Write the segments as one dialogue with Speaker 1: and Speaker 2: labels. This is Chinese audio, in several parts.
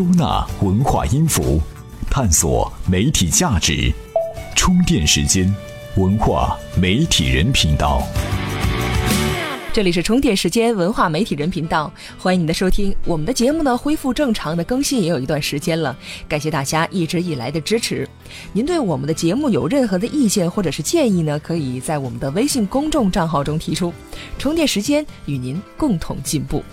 Speaker 1: 收纳文化音符，探索媒体价值。充电时间，文化媒体人频道。
Speaker 2: 这里是充电时间文化媒体人频道，欢迎您的收听。我们的节目呢恢复正常的更新也有一段时间了，感谢大家一直以来的支持。您对我们的节目有任何的意见或者是建议呢？可以在我们的微信公众账号中提出。充电时间与您共同进步。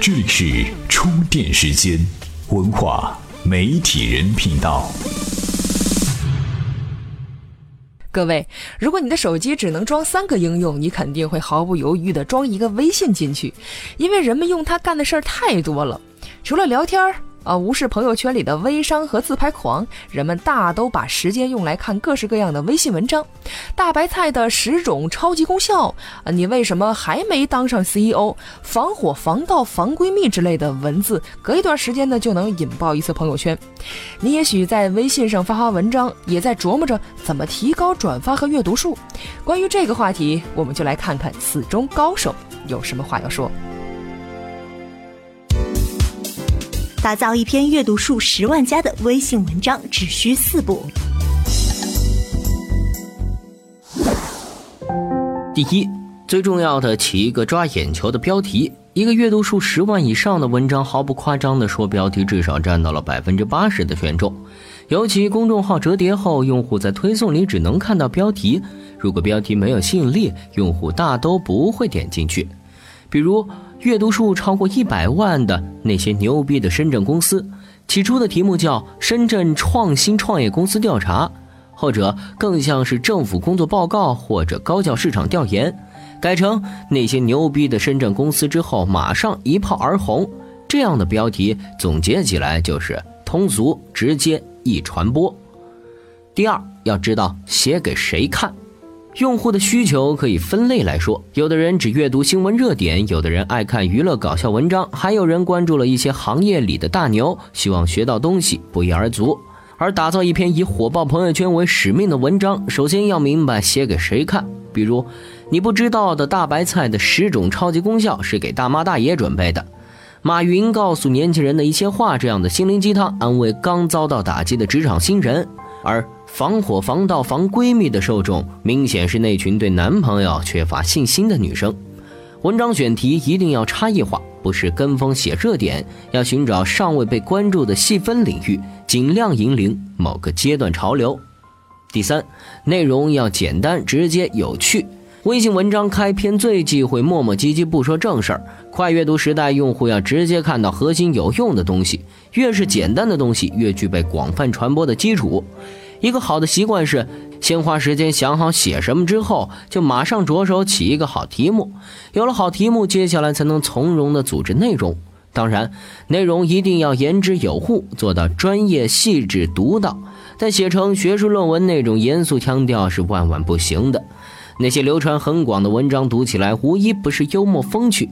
Speaker 1: 这里是充电时间文化媒体人频道。
Speaker 2: 各位，如果你的手机只能装三个应用，你肯定会毫不犹豫的装一个微信进去，因为人们用它干的事儿太多了，除了聊天儿。啊，无视朋友圈里的微商和自拍狂，人们大都把时间用来看各式各样的微信文章。大白菜的十种超级功效，啊，你为什么还没当上 CEO？防火防盗防闺蜜之类的文字，隔一段时间呢就能引爆一次朋友圈。你也许在微信上发发文章，也在琢磨着怎么提高转发和阅读数。关于这个话题，我们就来看看此中高手有什么话要说。
Speaker 3: 打造一篇阅读数十万加的微信文章只需四步。
Speaker 4: 第一，最重要的起一个抓眼球的标题。一个阅读数十万以上的文章，毫不夸张的说，标题至少占到了百分之八十的权重。尤其公众号折叠后，用户在推送里只能看到标题，如果标题没有吸引力，用户大都不会点进去。比如。阅读数超过一百万的那些牛逼的深圳公司，起初的题目叫《深圳创新创业公司调查》，或者更像是政府工作报告或者高教市场调研，改成那些牛逼的深圳公司之后，马上一炮而红。这样的标题总结起来就是通俗、直接、易传播。第二，要知道写给谁看。用户的需求可以分类来说，有的人只阅读新闻热点，有的人爱看娱乐搞笑文章，还有人关注了一些行业里的大牛，希望学到东西，不一而足。而打造一篇以火爆朋友圈为使命的文章，首先要明白写给谁看。比如，你不知道的大白菜的十种超级功效是给大妈大爷准备的，马云告诉年轻人的一些话，这样的心灵鸡汤安慰刚遭到打击的职场新人，而。防火防盗防闺蜜的受众明显是那群对男朋友缺乏信心的女生。文章选题一定要差异化，不是跟风写热点，要寻找尚未被关注的细分领域，尽量引领某个阶段潮流。第三，内容要简单直接有趣。微信文章开篇最忌讳磨磨唧唧不说正事儿。快阅读时代，用户要直接看到核心有用的东西，越是简单的东西，越具备广泛传播的基础。一个好的习惯是，先花时间想好写什么，之后就马上着手起一个好题目。有了好题目，接下来才能从容的组织内容。当然，内容一定要言之有物，做到专业、细致、独到。但写成学术论文那种严肃腔调是万万不行的。那些流传很广的文章，读起来无一不是幽默风趣。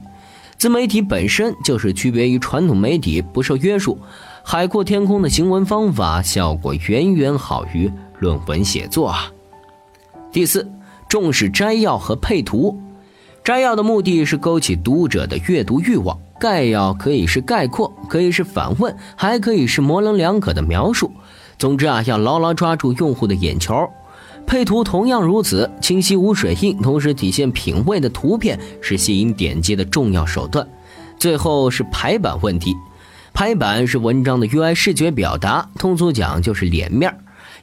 Speaker 4: 自媒体本身就是区别于传统媒体，不受约束。海阔天空的行文方法效果远远好于论文写作啊。第四，重视摘要和配图。摘要的目的是勾起读者的阅读欲望，概要可以是概括，可以是反问，还可以是模棱两可的描述。总之啊，要牢牢抓住用户的眼球。配图同样如此，清晰无水印，同时体现品味的图片是吸引点击的重要手段。最后是排版问题。排版是文章的 UI 视觉表达，通俗讲就是脸面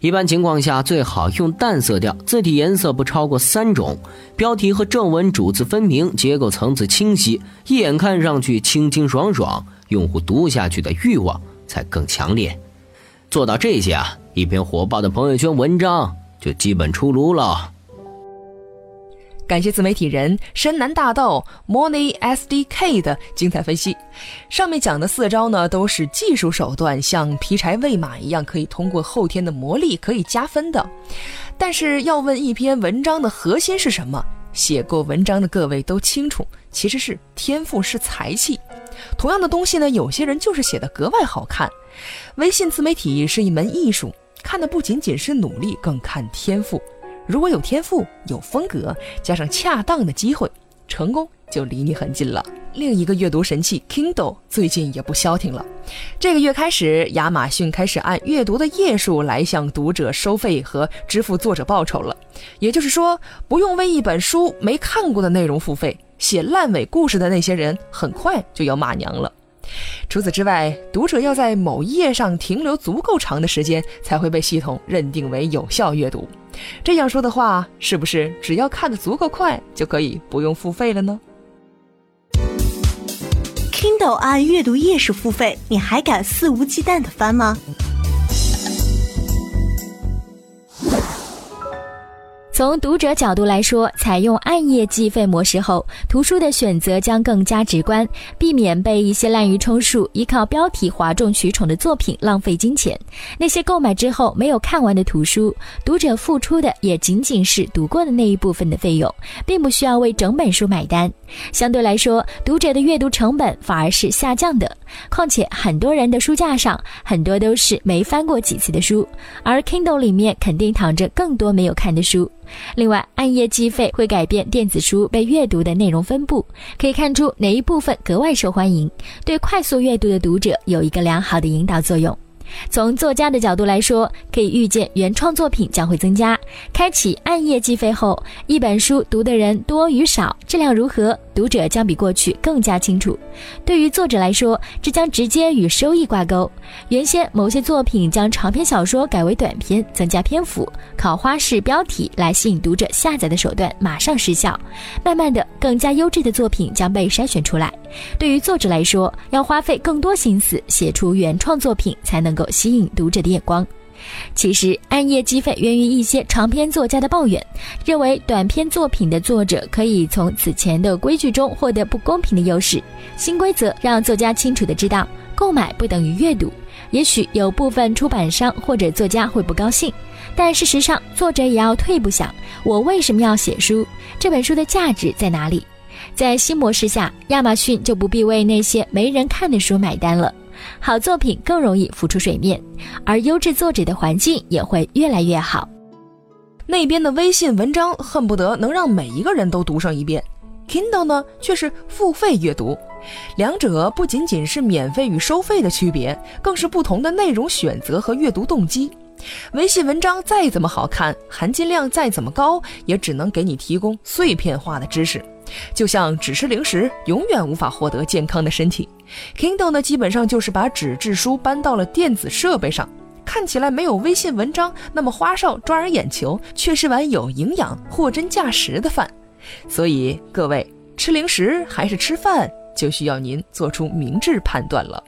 Speaker 4: 一般情况下最好用淡色调，字体颜色不超过三种，标题和正文主次分明，结构层次清晰，一眼看上去清清爽爽，用户读下去的欲望才更强烈。做到这些啊，一篇火爆的朋友圈文章就基本出炉了。
Speaker 2: 感谢自媒体人深南大道 Money SDK 的精彩分析。上面讲的四招呢，都是技术手段，像劈柴喂马一样，可以通过后天的磨砺可以加分的。但是要问一篇文章的核心是什么？写过文章的各位都清楚，其实是天赋是才气。同样的东西呢，有些人就是写的格外好看。微信自媒体是一门艺术，看的不仅仅是努力，更看天赋。如果有天赋、有风格，加上恰当的机会，成功就离你很近了。另一个阅读神器 Kindle 最近也不消停了。这个月开始，亚马逊开始按阅读的页数来向读者收费和支付作者报酬了。也就是说，不用为一本书没看过的内容付费，写烂尾故事的那些人很快就要骂娘了。除此之外，读者要在某一页上停留足够长的时间，才会被系统认定为有效阅读。这样说的话，是不是只要看得足够快，就可以不用付费了呢
Speaker 3: ？Kindle 按阅读页式付费，你还敢肆无忌惮地翻吗？
Speaker 5: 从读者角度来说，采用暗页计费模式后，图书的选择将更加直观，避免被一些滥竽充数、依靠标题哗众取宠的作品浪费金钱。那些购买之后没有看完的图书，读者付出的也仅仅是读过的那一部分的费用，并不需要为整本书买单。相对来说，读者的阅读成本反而是下降的。况且，很多人的书架上很多都是没翻过几次的书，而 Kindle 里面肯定躺着更多没有看的书。另外，按页计费会改变电子书被阅读的内容分布，可以看出哪一部分格外受欢迎，对快速阅读的读者有一个良好的引导作用。从作家的角度来说，可以预见原创作品将会增加。开启暗夜计费后，一本书读的人多与少，质量如何，读者将比过去更加清楚。对于作者来说，这将直接与收益挂钩。原先某些作品将长篇小说改为短篇，增加篇幅，靠花式标题来吸引读者下载的手段马上失效。慢慢的，更加优质的作品将被筛选出来。对于作者来说，要花费更多心思写出原创作品，才能够吸引读者的眼光。其实，按页计费源于一些长篇作家的抱怨，认为短篇作品的作者可以从此前的规矩中获得不公平的优势。新规则让作家清楚的知道，购买不等于阅读。也许有部分出版商或者作家会不高兴，但事实上，作者也要退一步想：我为什么要写书？这本书的价值在哪里？在新模式下，亚马逊就不必为那些没人看的书买单了。好作品更容易浮出水面，而优质作者的环境也会越来越好。
Speaker 2: 那边的微信文章恨不得能让每一个人都读上一遍，Kindle 呢却是付费阅读，两者不仅仅是免费与收费的区别，更是不同的内容选择和阅读动机。微信文章再怎么好看，含金量再怎么高，也只能给你提供碎片化的知识。就像只吃零食，永远无法获得健康的身体。Kindle 呢，基本上就是把纸质书搬到了电子设备上，看起来没有微信文章那么花哨抓人眼球，却是碗有营养、货真价实的饭。所以各位，吃零食还是吃饭，就需要您做出明智判断了。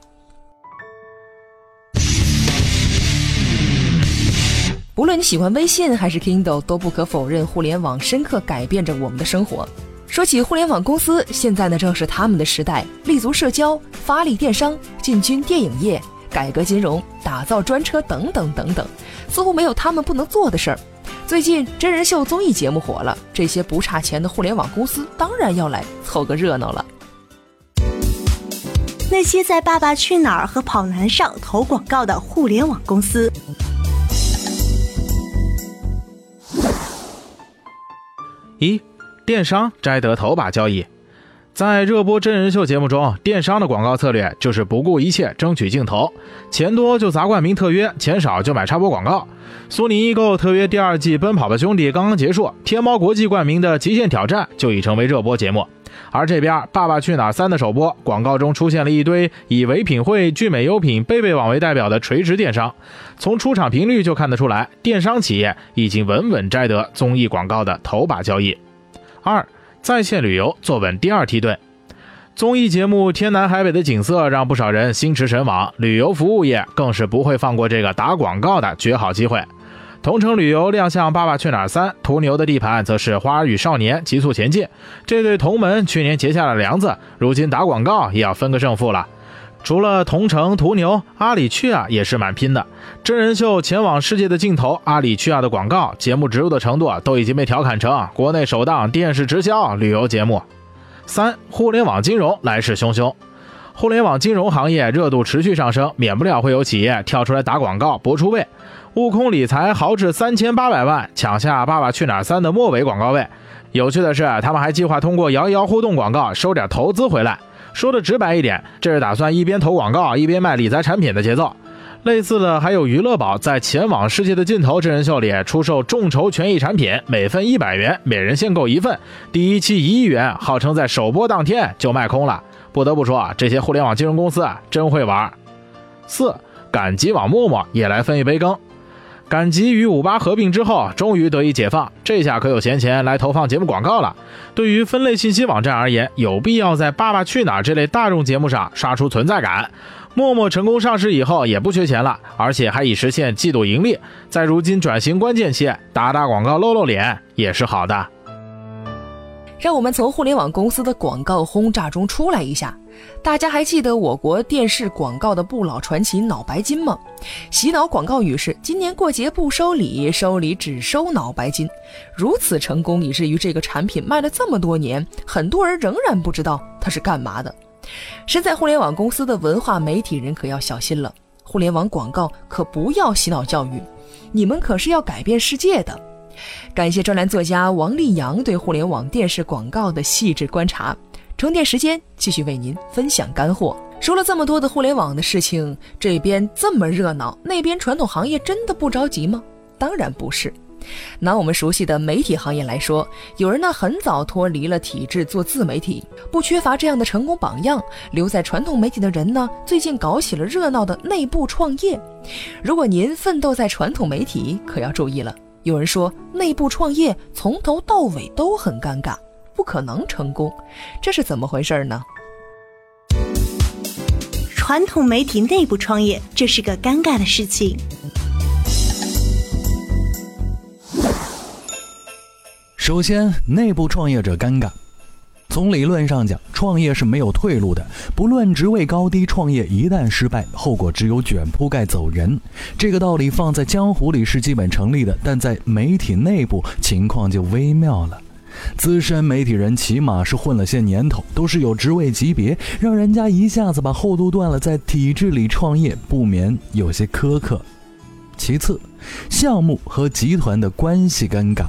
Speaker 2: 不论你喜欢微信还是 Kindle，都不可否认，互联网深刻改变着我们的生活。说起互联网公司，现在呢正是他们的时代，立足社交，发力电商，进军电影业，改革金融，打造专车等等等等，似乎没有他们不能做的事儿。最近真人秀综艺节目火了，这些不差钱的互联网公司当然要来凑个热闹了。
Speaker 3: 那些在《爸爸去哪儿》和《跑男》上投广告的互联网公司。
Speaker 6: 一。电商摘得头把交椅，在热播真人秀节目中，电商的广告策略就是不顾一切争取镜头，钱多就砸冠名特约，钱少就买插播广告。苏宁易购特约第二季《奔跑吧兄弟》刚刚结束，天猫国际冠名的《极限挑战》就已成为热播节目。而这边《爸爸去哪儿三》的首播广告中出现了一堆以唯品会、聚美优品、贝贝网为代表的垂直电商，从出场频率就看得出来，电商企业已经稳稳摘得综艺广告的头把交椅。二在线旅游坐稳第二梯队，综艺节目天南海北的景色让不少人心驰神往，旅游服务业更是不会放过这个打广告的绝好机会。同城旅游亮相《爸爸去哪儿三》，途牛的地盘则是花儿与少年急速前进。这对同门去年结下了梁子，如今打广告也要分个胜负了。除了同城、途牛，阿里去啊也是蛮拼的。真人秀前往世界的尽头，阿里去啊的广告节目植入的程度啊都已经被调侃成国内首档电视直销旅游节目。三，互联网金融来势汹汹，互联网金融行业热度持续上升，免不了会有企业跳出来打广告搏出位。悟空理财豪掷三千八百万抢下《爸爸去哪儿三》的末尾广告位，有趣的是，他们还计划通过摇一摇互动广告收点投资回来。说的直白一点，这是打算一边投广告一边卖理财产品的节奏。类似的还有娱乐宝在《前往世界的尽头》真人秀里出售众筹权益产品，每份一百元，每人限购一份。第一期一亿元，号称在首播当天就卖空了。不得不说啊，这些互联网金融公司啊，真会玩。四，赶集网陌陌也来分一杯羹。赶集与五八合并之后，终于得以解放，这下可有闲钱来投放节目广告了。对于分类信息网站而言，有必要在《爸爸去哪儿》这类大众节目上刷出存在感。陌陌成功上市以后，也不缺钱了，而且还已实现季度盈利。在如今转型关键期，打打广告露露脸也是好的。
Speaker 2: 让我们从互联网公司的广告轰炸中出来一下。大家还记得我国电视广告的不老传奇脑白金吗？洗脑广告语是“今年过节不收礼，收礼只收脑白金”，如此成功，以至于这个产品卖了这么多年，很多人仍然不知道它是干嘛的。身在互联网公司的文化媒体人可要小心了，互联网广告可不要洗脑教育，你们可是要改变世界的。感谢专栏作家王立阳对互联网电视广告的细致观察。充电时间继续为您分享干货。说了这么多的互联网的事情，这边这么热闹，那边传统行业真的不着急吗？当然不是。拿我们熟悉的媒体行业来说，有人呢很早脱离了体制做自媒体，不缺乏这样的成功榜样。留在传统媒体的人呢，最近搞起了热闹的内部创业。如果您奋斗在传统媒体，可要注意了。有人说内部创业从头到尾都很尴尬。不可能成功，这是怎么回事呢？
Speaker 3: 传统媒体内部创业，这是个尴尬的事情。
Speaker 7: 首先，内部创业者尴尬。从理论上讲，创业是没有退路的。不论职位高低，创业一旦失败，后果只有卷铺盖走人。这个道理放在江湖里是基本成立的，但在媒体内部，情况就微妙了。资深媒体人起码是混了些年头，都是有职位级别，让人家一下子把后路断了，在体制里创业不免有些苛刻。其次，项目和集团的关系尴尬。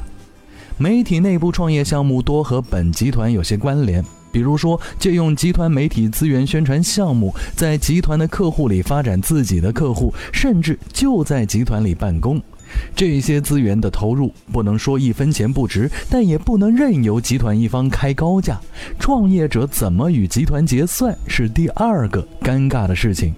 Speaker 7: 媒体内部创业项目多和本集团有些关联，比如说借用集团媒体资源宣传项目，在集团的客户里发展自己的客户，甚至就在集团里办公。这些资源的投入不能说一分钱不值，但也不能任由集团一方开高价。创业者怎么与集团结算是第二个尴尬的事情，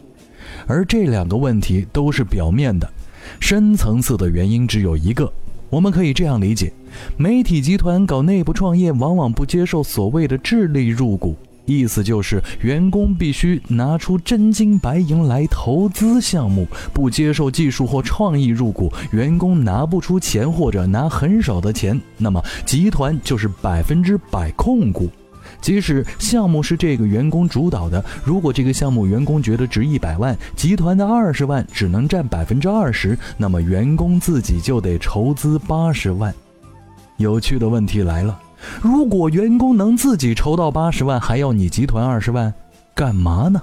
Speaker 7: 而这两个问题都是表面的，深层次的原因只有一个。我们可以这样理解：媒体集团搞内部创业，往往不接受所谓的智力入股。意思就是，员工必须拿出真金白银来投资项目，不接受技术或创意入股，员工拿不出钱或者拿很少的钱，那么集团就是百分之百控股。即使项目是这个员工主导的，如果这个项目员工觉得值一百万，集团的二十万只能占百分之二十，那么员工自己就得筹资八十万。有趣的问题来了。如果员工能自己筹到八十万，还要你集团二十万，干嘛呢？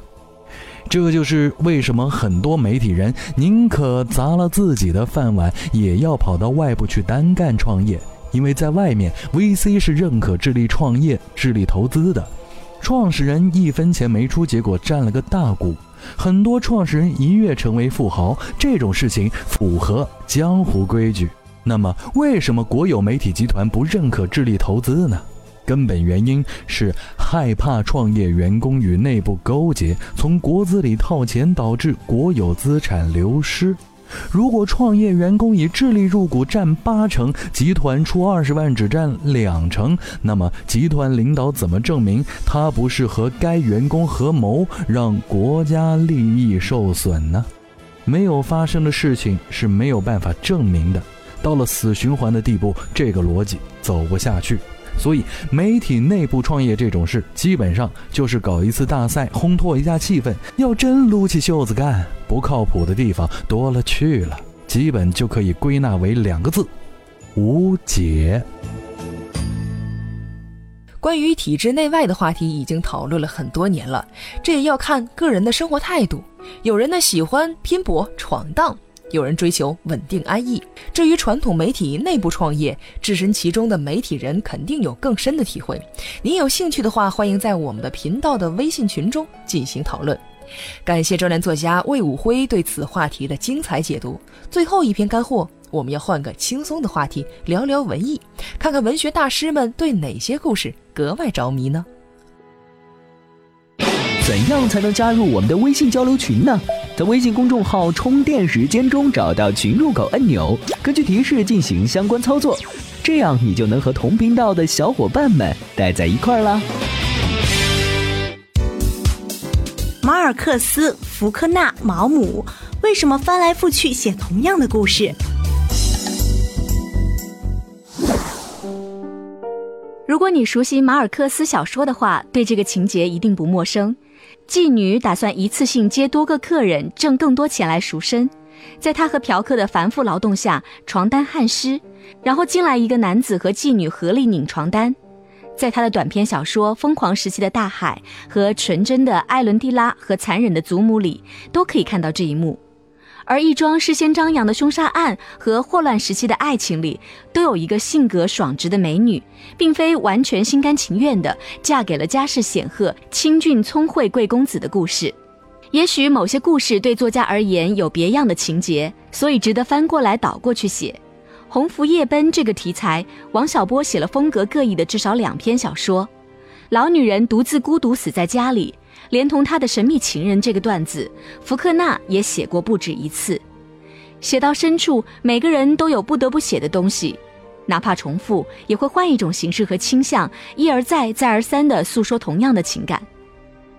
Speaker 7: 这就是为什么很多媒体人宁可砸了自己的饭碗，也要跑到外部去单干创业。因为在外面，VC 是认可智力创业、智力投资的，创始人一分钱没出，结果占了个大股。很多创始人一跃成为富豪，这种事情符合江湖规矩。那么，为什么国有媒体集团不认可智力投资呢？根本原因是害怕创业员工与内部勾结，从国资里套钱，导致国有资产流失。如果创业员工以智力入股占八成，集团出二十万只占两成，那么集团领导怎么证明他不是和该员工合谋，让国家利益受损呢？没有发生的事情是没有办法证明的。到了死循环的地步，这个逻辑走不下去。所以，媒体内部创业这种事，基本上就是搞一次大赛，烘托一下气氛。要真撸起袖子干，不靠谱的地方多了去了。基本就可以归纳为两个字：无解。
Speaker 2: 关于体制内外的话题已经讨论了很多年了，这也要看个人的生活态度。有人呢喜欢拼搏闯荡。有人追求稳定安逸。至于传统媒体内部创业，置身其中的媒体人肯定有更深的体会。您有兴趣的话，欢迎在我们的频道的微信群中进行讨论。感谢专栏作家魏武辉对此话题的精彩解读。最后一篇干货，我们要换个轻松的话题，聊聊文艺，看看文学大师们对哪些故事格外着迷呢？
Speaker 8: 怎样才能加入我们的微信交流群呢？在微信公众号“充电时间”中找到群入口按钮，根据提示进行相关操作，这样你就能和同频道的小伙伴们待在一块儿啦。
Speaker 3: 马尔克斯、福克纳、毛姆为什么翻来覆去写同样的故事？
Speaker 9: 如果你熟悉马尔克斯小说的话，对这个情节一定不陌生。妓女打算一次性接多个客人，挣更多钱来赎身。在她和嫖客的繁复劳动下，床单汗湿，然后进来一个男子和妓女合力拧床单。在他的短篇小说《疯狂时期的大海》和《纯真的艾伦蒂拉和残忍的祖母》里，都可以看到这一幕。而一桩事先张扬的凶杀案和霍乱时期的爱情里，都有一个性格爽直的美女，并非完全心甘情愿的嫁给了家世显赫、清俊聪慧贵公子的故事。也许某些故事对作家而言有别样的情节，所以值得翻过来倒过去写。鸿福夜奔这个题材，王小波写了风格各异的至少两篇小说。老女人独自孤独死在家里，连同她的神秘情人这个段子，福克纳也写过不止一次。写到深处，每个人都有不得不写的东西，哪怕重复，也会换一种形式和倾向，一而再、再而三地诉说同样的情感。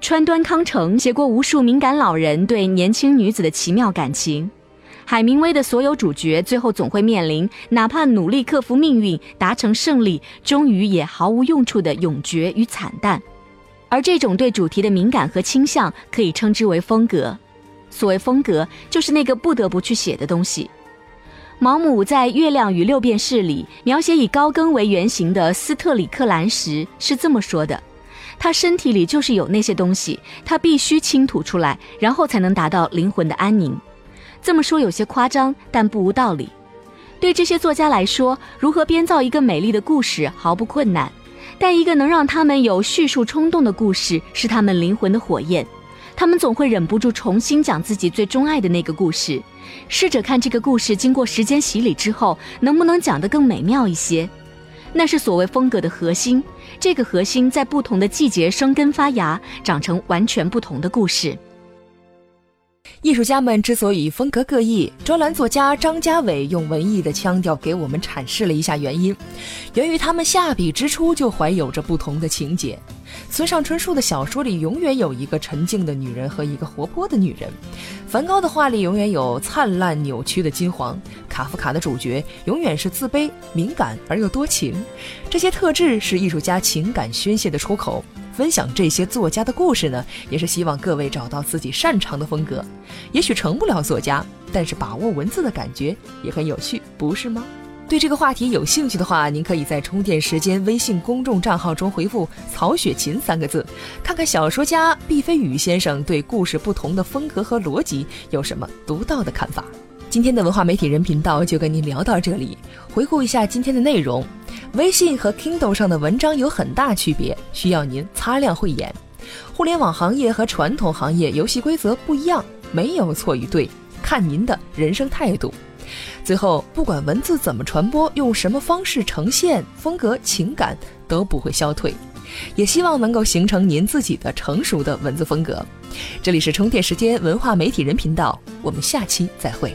Speaker 9: 川端康成写过无数敏感老人对年轻女子的奇妙感情。海明威的所有主角最后总会面临，哪怕努力克服命运，达成胜利，终于也毫无用处的永绝与惨淡。而这种对主题的敏感和倾向，可以称之为风格。所谓风格，就是那个不得不去写的东西。毛姆在《月亮与六便士》里描写以高更为原型的斯特里克兰时是这么说的：“他身体里就是有那些东西，他必须倾吐出来，然后才能达到灵魂的安宁。”这么说有些夸张，但不无道理。对这些作家来说，如何编造一个美丽的故事毫不困难，但一个能让他们有叙述冲动的故事是他们灵魂的火焰。他们总会忍不住重新讲自己最钟爱的那个故事，试着看这个故事经过时间洗礼之后能不能讲得更美妙一些。那是所谓风格的核心，这个核心在不同的季节生根发芽，长成完全不同的故事。
Speaker 2: 艺术家们之所以风格各异，专栏作家张家伟用文艺的腔调给我们阐释了一下原因，源于他们下笔之初就怀有着不同的情节。村上春树的小说里永远有一个沉静的女人和一个活泼的女人，梵高的画里永远有灿烂扭曲的金黄，卡夫卡的主角永远是自卑、敏感而又多情。这些特质是艺术家情感宣泄的出口。分享这些作家的故事呢，也是希望各位找到自己擅长的风格。也许成不了作家，但是把握文字的感觉也很有趣，不是吗？对这个话题有兴趣的话，您可以在充电时间微信公众账号中回复“曹雪芹”三个字，看看小说家毕飞宇先生对故事不同的风格和逻辑有什么独到的看法。今天的文化媒体人频道就跟您聊到这里。回顾一下今天的内容，微信和 Kindle 上的文章有很大区别，需要您擦亮慧眼。互联网行业和传统行业游戏规则不一样，没有错与对，看您的人生态度。最后，不管文字怎么传播，用什么方式呈现，风格情感都不会消退。也希望能够形成您自己的成熟的文字风格。这里是充电时间文化媒体人频道，我们下期再会。